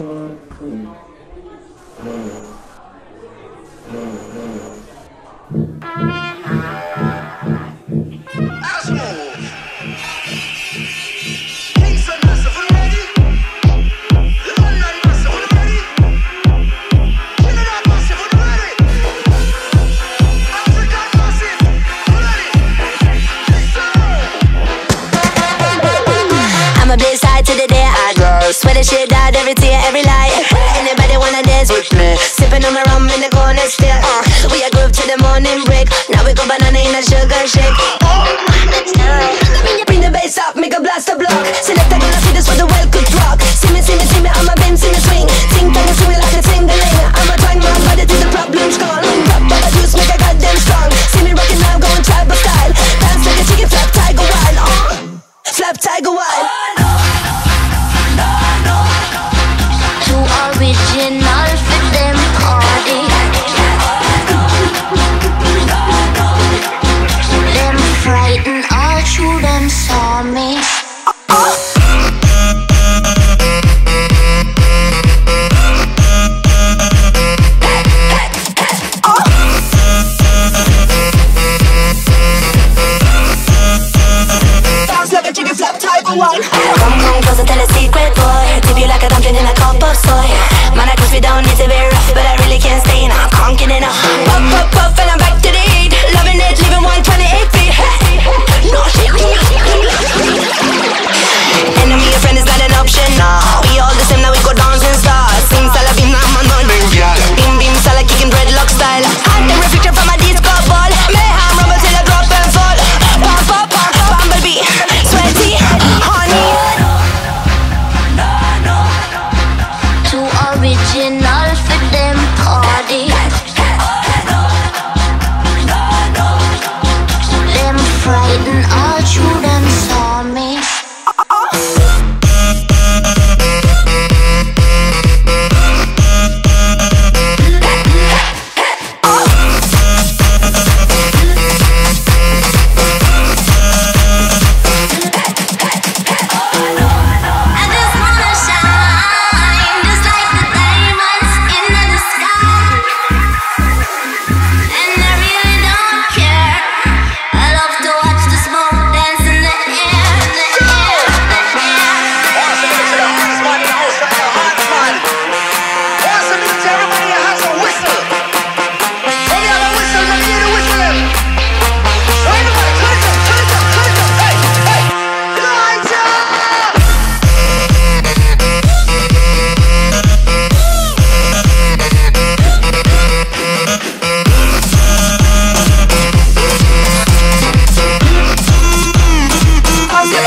춤을 그 네. Swear the shit died. every tear, every lie. Anybody wanna dance with me? Sipping on my rum in the corner still. Uh, we a group till the morning break. Now we go banana in a sugar shake. original for them hardy Them frightened all through them saw me One. Come on, cause I tell a secret imagine